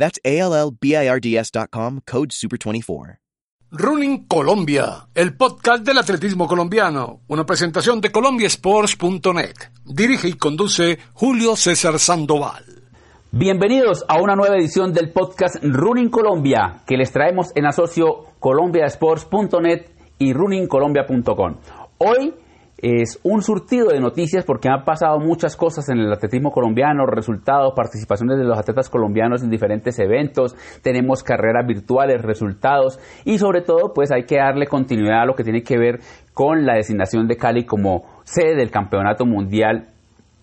That's A-L-L-B-I-R-D-S.com, code SUPER24. Running Colombia, el podcast del atletismo colombiano, una presentación de colombiasports.net. Dirige y conduce Julio César Sandoval. Bienvenidos a una nueva edición del podcast Running Colombia, que les traemos en asocio colombiasports.net y runningcolombia.com. Hoy es un surtido de noticias porque han pasado muchas cosas en el atletismo colombiano, resultados, participaciones de los atletas colombianos en diferentes eventos, tenemos carreras virtuales, resultados y sobre todo pues hay que darle continuidad a lo que tiene que ver con la designación de Cali como sede del Campeonato Mundial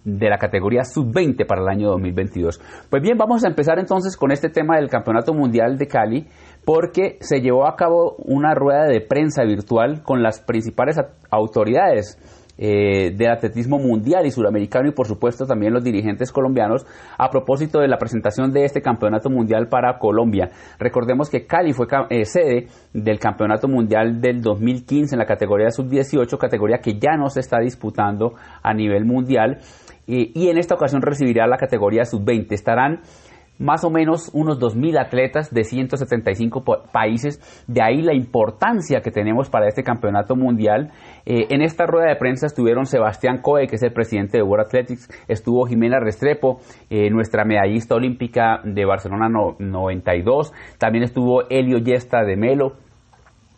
de la categoría sub-20 para el año 2022. Pues bien, vamos a empezar entonces con este tema del Campeonato Mundial de Cali porque se llevó a cabo una rueda de prensa virtual con las principales autoridades eh, del atletismo mundial y suramericano y por supuesto también los dirigentes colombianos a propósito de la presentación de este campeonato mundial para Colombia. Recordemos que Cali fue eh, sede del campeonato mundial del 2015 en la categoría sub-18, categoría que ya no se está disputando a nivel mundial y, y en esta ocasión recibirá la categoría sub-20. Estarán más o menos unos 2.000 atletas de 175 países. De ahí la importancia que tenemos para este campeonato mundial. Eh, en esta rueda de prensa estuvieron Sebastián Coe, que es el presidente de World Athletics, estuvo Jimena Restrepo, eh, nuestra medallista olímpica de Barcelona 92, también estuvo Elio Yesta de Melo,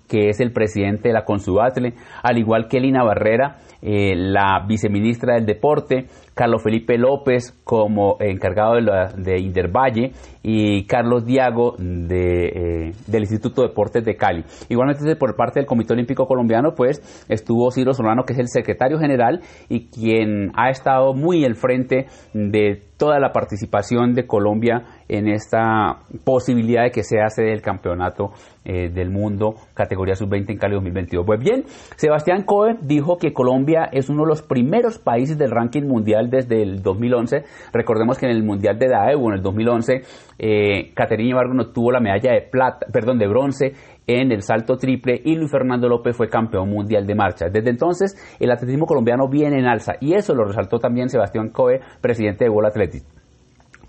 que es el presidente de la Consubatle, al igual que Lina Barrera, eh, la viceministra del Deporte, Carlos Felipe López como encargado de, la, de Intervalle y Carlos Diago de, eh, del Instituto de Deportes de Cali. Igualmente por parte del Comité Olímpico Colombiano pues estuvo Ciro Solano que es el secretario general y quien ha estado muy al frente de toda la participación de Colombia en esta posibilidad de que se hace del campeonato eh, del mundo categoría sub-20 en Cali 2022. Pues bien, Sebastián Cohen dijo que Colombia es uno de los primeros países del ranking mundial desde el 2011. Recordemos que en el Mundial de Daegu en el 2011, eh, Caterina Ibargo no tuvo la medalla de plata, perdón, de bronce en el salto triple y Luis Fernando López fue campeón mundial de marcha. Desde entonces, el atletismo colombiano viene en alza y eso lo resaltó también Sebastián Coe, presidente de World Athletics.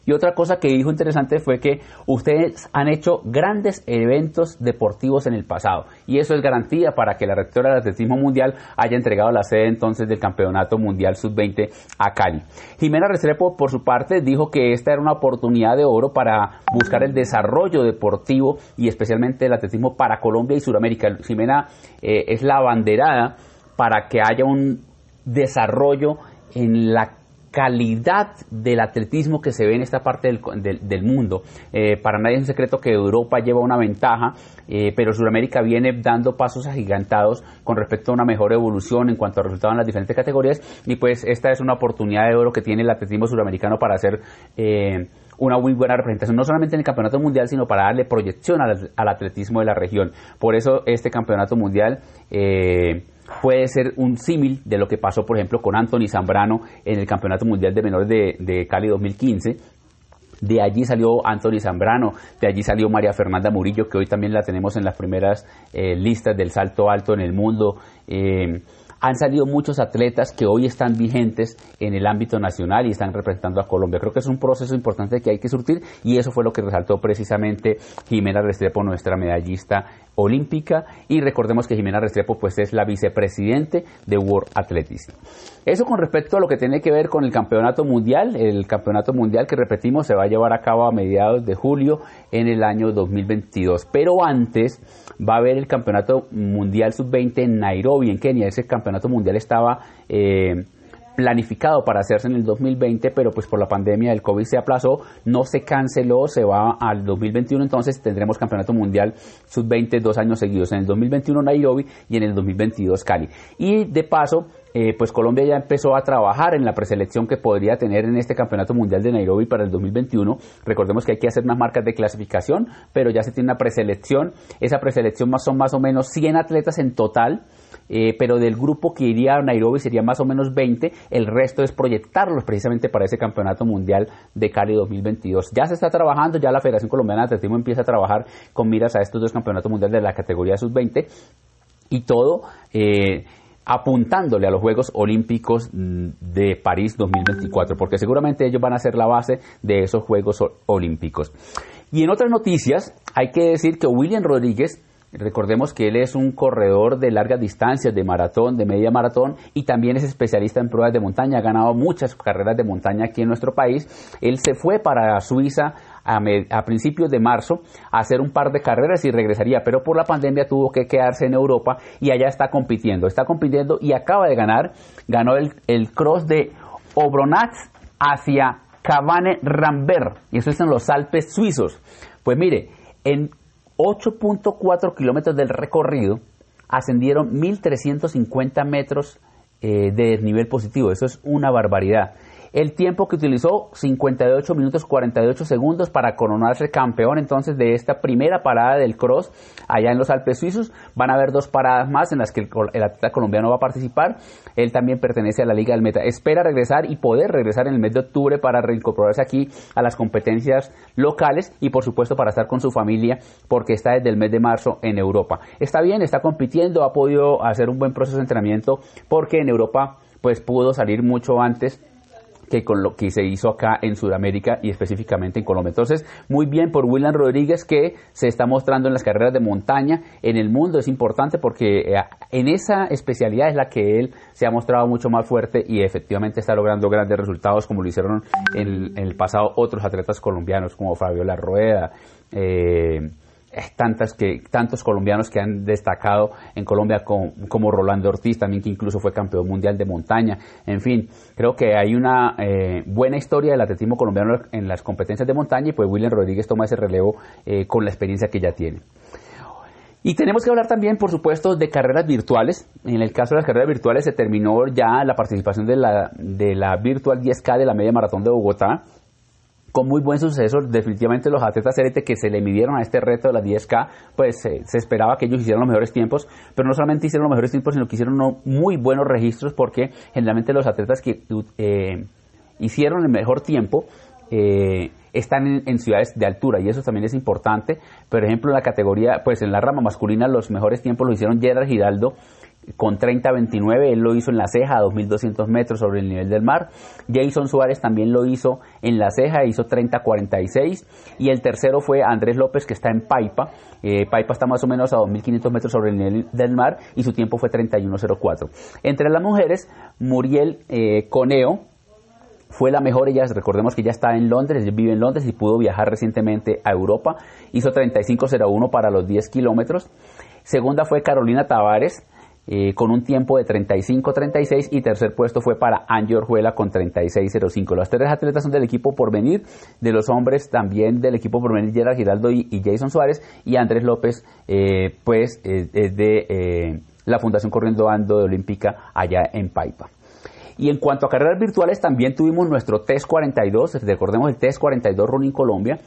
Y otra cosa que dijo interesante fue que ustedes han hecho grandes eventos deportivos en el pasado y eso es garantía para que la rectora del atletismo mundial haya entregado la sede entonces del Campeonato Mundial Sub-20 a Cali. Jimena Restrepo, por su parte, dijo que esta era una oportunidad de oro para buscar el desarrollo deportivo y especialmente el atletismo para Colombia y Sudamérica. Jimena eh, es la abanderada para que haya un desarrollo en la calidad del atletismo que se ve en esta parte del, del, mundo. Eh, para nadie es un secreto que Europa lleva una ventaja, eh, pero Sudamérica viene dando pasos agigantados con respecto a una mejor evolución en cuanto a resultados en las diferentes categorías y pues esta es una oportunidad de oro que tiene el atletismo sudamericano para hacer eh, una muy buena representación, no solamente en el campeonato mundial, sino para darle proyección al, al atletismo de la región. Por eso este campeonato mundial puede ser un símil de lo que pasó, por ejemplo, con Anthony Zambrano en el Campeonato Mundial de Menores de, Cali 2015. De allí salió Anthony Zambrano, de allí salió María Fernanda Murillo, que hoy también la tenemos en las primeras eh, listas del salto alto en el mundo. Eh, han salido muchos atletas que hoy están vigentes en el ámbito nacional y están representando a Colombia. Creo que es un proceso importante que hay que surtir y eso fue lo que resaltó precisamente Jimena Restrepo, nuestra medallista olímpica y recordemos que Jimena Restrepo pues es la vicepresidente de World Athletics. Eso con respecto a lo que tiene que ver con el campeonato mundial, el campeonato mundial que repetimos se va a llevar a cabo a mediados de julio en el año 2022, pero antes va a haber el campeonato mundial sub-20 en Nairobi, en Kenia, ese campeonato mundial estaba... Eh, planificado para hacerse en el 2020, pero pues por la pandemia del COVID se aplazó, no se canceló, se va al 2021, entonces tendremos campeonato mundial sub-20 dos años seguidos, en el 2021 Nairobi y en el 2022 Cali. Y de paso, eh, pues Colombia ya empezó a trabajar en la preselección que podría tener en este campeonato mundial de Nairobi para el 2021. Recordemos que hay que hacer unas marcas de clasificación, pero ya se tiene una preselección. Esa preselección son más o menos 100 atletas en total. Eh, pero del grupo que iría a Nairobi sería más o menos 20, el resto es proyectarlos precisamente para ese campeonato mundial de Cali 2022. Ya se está trabajando, ya la Federación Colombiana de Atletismo empieza a trabajar con miras a estos dos campeonatos mundiales de la categoría sub-20 y todo eh, apuntándole a los Juegos Olímpicos mm, de París 2024, porque seguramente ellos van a ser la base de esos Juegos Olímpicos. Y en otras noticias, hay que decir que William Rodríguez, Recordemos que él es un corredor de largas distancias, de maratón, de media maratón y también es especialista en pruebas de montaña. Ha ganado muchas carreras de montaña aquí en nuestro país. Él se fue para Suiza a, principios de marzo a hacer un par de carreras y regresaría, pero por la pandemia tuvo que quedarse en Europa y allá está compitiendo. Está compitiendo y acaba de ganar. Ganó el, el cross de Obronat hacia Cabane Rambert y eso es en los Alpes suizos. Pues mire, en 8.4 kilómetros del recorrido ascendieron 1.350 metros eh, de nivel positivo. Eso es una barbaridad. El tiempo que utilizó, 58 minutos 48 segundos para coronarse campeón entonces de esta primera parada del cross allá en los Alpes suizos. Van a haber dos paradas más en las que el, atleta colombiano va a participar. Él también pertenece a la Liga del Meta. Espera regresar y poder regresar en el mes de octubre para reincorporarse aquí a las competencias locales y por supuesto para estar con su familia porque está desde el mes de marzo en Europa. Está bien, está compitiendo, ha podido hacer un buen proceso de entrenamiento porque en Europa pues pudo salir mucho antes que con lo que se hizo acá en Sudamérica y específicamente en Colombia. Entonces, muy bien por William Rodríguez que se está mostrando en las carreras de montaña en el mundo. Es importante porque eh, en esa especialidad es la que él se ha mostrado mucho más fuerte y efectivamente está logrando grandes resultados como lo hicieron en, el pasado otros atletas colombianos como Fabiola Rueda. Eh, tantas que, tantos colombianos que han destacado en Colombia como, Rolando Ortiz, también que incluso fue campeón mundial de montaña. En fin, creo que hay una eh, buena historia del atletismo colombiano en las competencias de montaña y pues William Rodríguez toma ese relevo eh, con la experiencia que ya tiene. Y tenemos que hablar también, por supuesto, de carreras virtuales. En el caso de las carreras virtuales se terminó ya la participación de la, de la Virtual 10K de la Media Maratón de Bogotá con muy buen suceso. Definitivamente los atletas élite que se le midieron a este reto de la 10K, pues eh, se esperaba que ellos hicieran los mejores tiempos, pero no solamente hicieron los mejores tiempos, sino que hicieron muy buenos registros porque generalmente los atletas que eh, hicieron el mejor tiempo eh, están en, ciudades de altura y eso también es importante. Por ejemplo, en la categoría, pues en la rama masculina los mejores tiempos lo hicieron Gerard Giraldo con 30-29, él lo hizo en la ceja a 2.200 metros sobre el nivel del mar. Jason Suárez también lo hizo en la ceja, hizo 30-46. Y el tercero fue Andrés López, que está en Paipa. Eh, Paipa está más o menos a 2.500 metros sobre el nivel del mar y su tiempo fue 31-04. Entre las mujeres, Muriel eh, Coneo, fue la mejor, ella, recordemos que ya está en Londres, vive en Londres y pudo viajar recientemente a Europa, hizo 35.01 para los 10 kilómetros. Segunda fue Carolina Tavares, eh, con un tiempo de 35-36 y tercer puesto fue para Angie Orjuela con 36-05. Los tres atletas son del equipo por venir, de los hombres también del equipo por venir Gerard Giraldo y, Jason Suárez y Andrés López eh, pues es de eh, la Fundación Corriendo Ando de Olímpica allá en Paipa. Y en cuanto a carreras virtuales, también tuvimos nuestro TES 42, recordemos el TES 42 Running Colombia,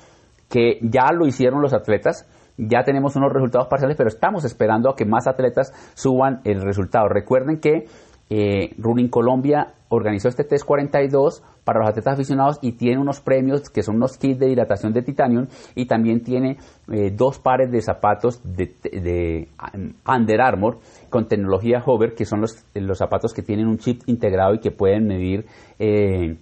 que ya lo hicieron los atletas, ya tenemos unos resultados parciales, pero estamos esperando a que más atletas suban el resultado. Recuerden que eh, Running Colombia organizó este test 42 para los atletas aficionados y tiene unos premios que son unos kits de hidratación de titanio y también tiene eh, dos pares de zapatos de, Under Armour con tecnología Hover, que son los, los, zapatos que tienen un chip integrado y que pueden medir eh,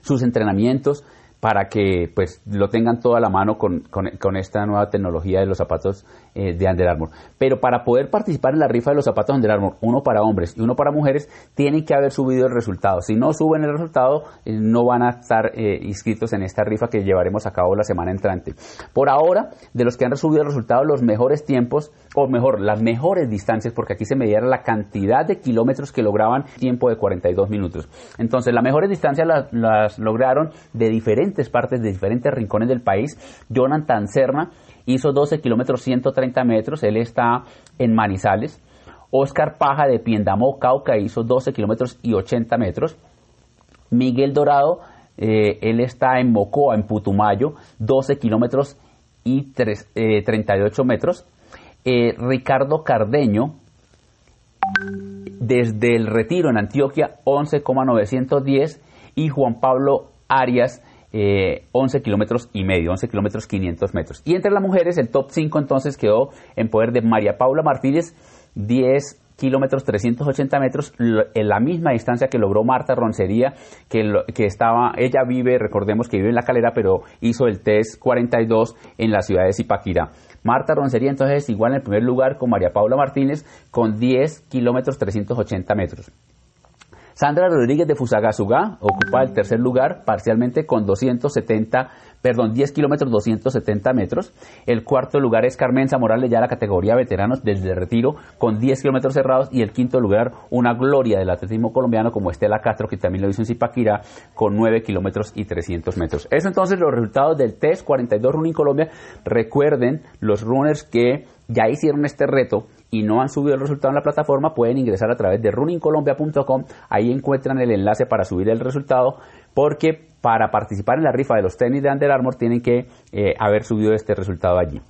sus entrenamientos para que pues lo tengan toda la mano con, con, esta nueva tecnología de los zapatos eh, de Under Armour. Pero para poder participar en la rifa de los zapatos Under Armour, uno para hombres y uno para mujeres, tienen que haber subido el resultado. Si no suben el resultado, eh, no van a estar eh, inscritos en esta rifa que llevaremos a cabo la semana entrante. Por ahora, de los que han subido el resultado, los mejores tiempos, o mejor, las mejores distancias, porque aquí se medía la cantidad de kilómetros que lograban tiempo de 42 minutos. Entonces, las mejores distancias las, las lograron de diferentes partes, de diferentes rincones del país. Jonathan Serna hizo 12 kilómetros 130 metros, él está en Manizales. Oscar Paja de Piendamó, Cauca, hizo 12 kilómetros y 80 metros. Miguel Dorado, eh, él está en Mocoa, en Putumayo, 12 kilómetros y 38 eh, metros. Eh, Ricardo Cardeño, desde el Retiro en Antioquia, 11,910. Y Juan Pablo Arias, 11 eh, kilómetros y medio, 11 kilómetros 500 metros. Y entre las mujeres, el top 5 entonces quedó en poder de María Paula Martínez, 10 kilómetros 380 metros, en la misma distancia que logró Marta Roncería, que, que estaba, ella vive, recordemos que vive en La Calera, pero hizo el test 42 en la ciudad de Zipaquirá. Marta Roncería entonces igual en el primer lugar con María Paula Martínez con 10 kilómetros 380 metros. Sandra Rodríguez de Fusagasugá ocupa el tercer lugar parcialmente con 270, perdón, 10 kilómetros 270 metros. El cuarto lugar es Carmen Morales ya la categoría veteranos desde retiro con 10 kilómetros cerrados y el quinto lugar una gloria del atletismo colombiano como Estela Castro que también lo hizo en Zipaquirá con 9 kilómetros y 300 metros. Es entonces los resultados del test 42 Running Colombia. Recuerden los runners que ya hicieron este reto y no han subido el resultado en la plataforma, pueden ingresar a través de runningcolombia.com. Ahí encuentran el enlace para subir el resultado, porque para participar en la rifa de los tenis de Under Armour tienen que eh, haber subido este resultado allí.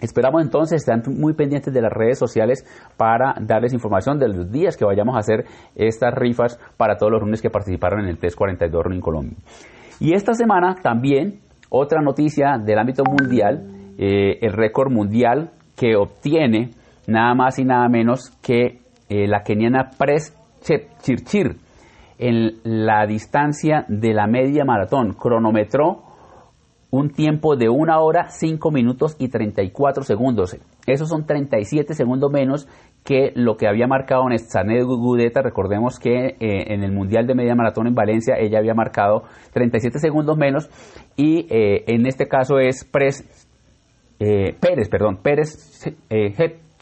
Esperamos entonces, están muy pendientes de las redes sociales para darles información de los días que vayamos a hacer estas rifas para todos los runners que participaron en el Test 42 Running Colombia. Y esta semana también otra noticia del ámbito mundial, eh, el récord mundial que obtiene nada más y nada menos que eh, la keniana Pres Chirchir en la distancia de la media maratón. Cronometró un tiempo de una hora, 5 minutos y 34 segundos. Esos son 37 segundos menos que lo que había marcado en Gudeta. Recordemos que eh, en el Mundial de Media Maratón en Valencia ella había marcado 37 segundos menos y eh, en este caso es Pres, Pérez, perdón, Pérez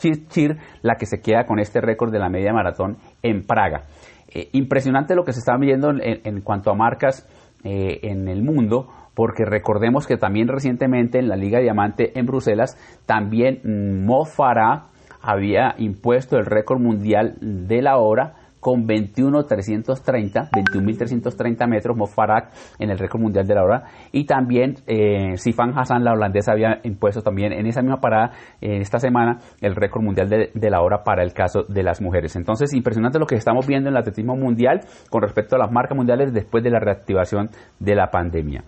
Chir, la que se queda con este récord de la media maratón en Praga. Eh, impresionante lo que se está viendo en, cuanto a marcas eh, en el mundo, porque recordemos que también recientemente en la Liga Diamante en Bruselas, también Mo Farah había impuesto el récord mundial de la hora con 21.330, 21.330 metros, Mofarak en el récord mundial de la hora, y también eh, Sifan Hassan, la holandesa, había impuesto también en esa misma parada, en esta semana, el récord mundial de, de, la hora para el caso de las mujeres. Entonces, impresionante lo que estamos viendo en el atletismo mundial con respecto a las marcas mundiales después de la reactivación de la pandemia.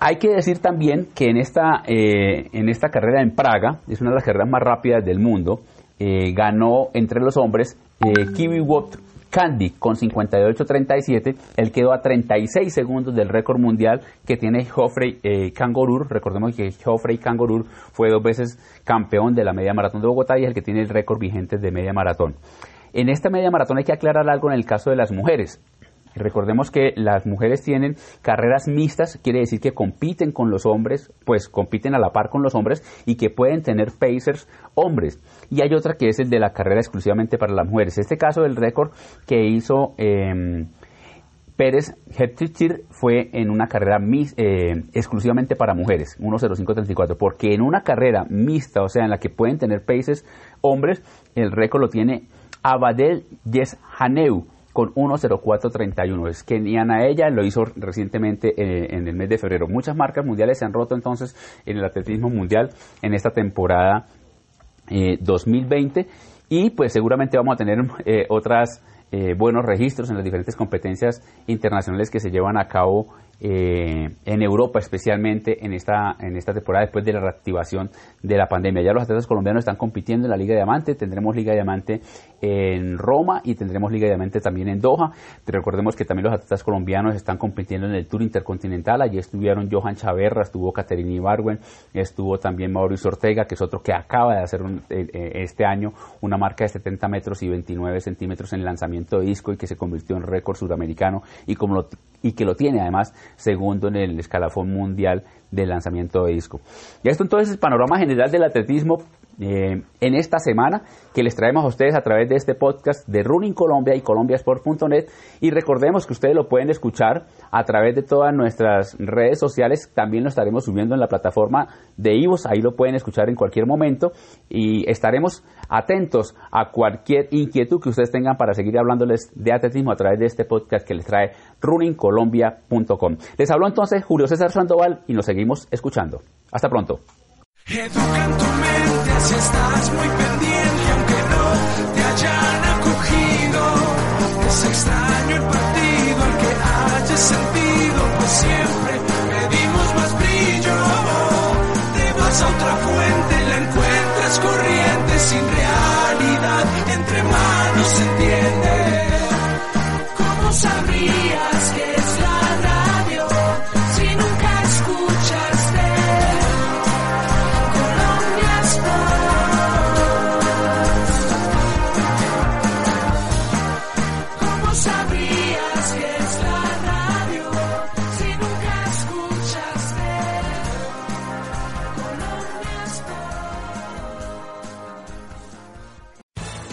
Hay que decir también que en esta, eh, en esta carrera en Praga, es una de las carreras más rápidas del mundo, eh, ganó entre los hombres eh, Candy con 58.37, él quedó a 36 segundos del récord mundial que tiene Geoffrey eh, Recordemos que Geoffrey Kangorur fue dos veces campeón de la media maratón de Bogotá y es el que tiene el récord vigente de media maratón. En esta media maratón hay que aclarar algo en el caso de las mujeres. Recordemos que las mujeres tienen carreras mixtas, quiere decir que compiten con los hombres, pues compiten a la par con los hombres y que pueden tener pacers hombres. Y hay otra que es el de la carrera exclusivamente para las mujeres. Este caso del récord que hizo eh, Pérez Heptichir fue en una carrera eh, exclusivamente para mujeres, 1.0534, porque en una carrera mixta, o sea, en la que pueden tener paces hombres, el récord lo tiene Abadel Yeshaneu con 1.0431. Es keniana ella, lo hizo recientemente eh, en el mes de febrero. Muchas marcas mundiales se han roto entonces en el atletismo mundial en esta temporada 2020 eh, y pues seguramente vamos a tener eh, otras buenos registros en las diferentes competencias internacionales que se llevan a cabo eh, en Europa especialmente en esta, en esta temporada después de la reactivación de la pandemia. Ya los atletas colombianos están compitiendo en la Liga de Diamante, tendremos Liga de Diamante en Roma y tendremos Liga de Diamante también en Doha. Recordemos que también los atletas colombianos están compitiendo en el Tour Intercontinental, allí estuvieron Johan Chaverra, estuvo Caterina Ibargüen, estuvo también Mauricio Ortega, que es otro que acaba de hacer eh, eh, este año una marca de 70 metros y 29 centímetros en el lanzamiento de disco y que se convirtió en récord suramericano y como lo y que lo tiene además segundo en el escalafón mundial del lanzamiento de disco. Y esto entonces es el panorama general del atletismo eh, en esta semana que les traemos a ustedes a través de este podcast de Running Colombia y colombiasport.net y recordemos que ustedes lo pueden escuchar a través de todas nuestras redes sociales, también lo estaremos subiendo en la plataforma de Ivos, ahí lo pueden escuchar en cualquier momento y estaremos atentos a cualquier inquietud que ustedes tengan para seguir hablándoles de atletismo a través de este podcast que les trae runningcolombia.com. Les habló entonces Julio César Sandoval y nos seguimos escuchando. Hasta pronto. Si estás muy pendiente, aunque no te hayan acogido. Es extraño el partido al que hayas sentido, pues siempre pedimos más brillo. Te vas a otra fuente, la encuentras corriente, sin realidad, entre manos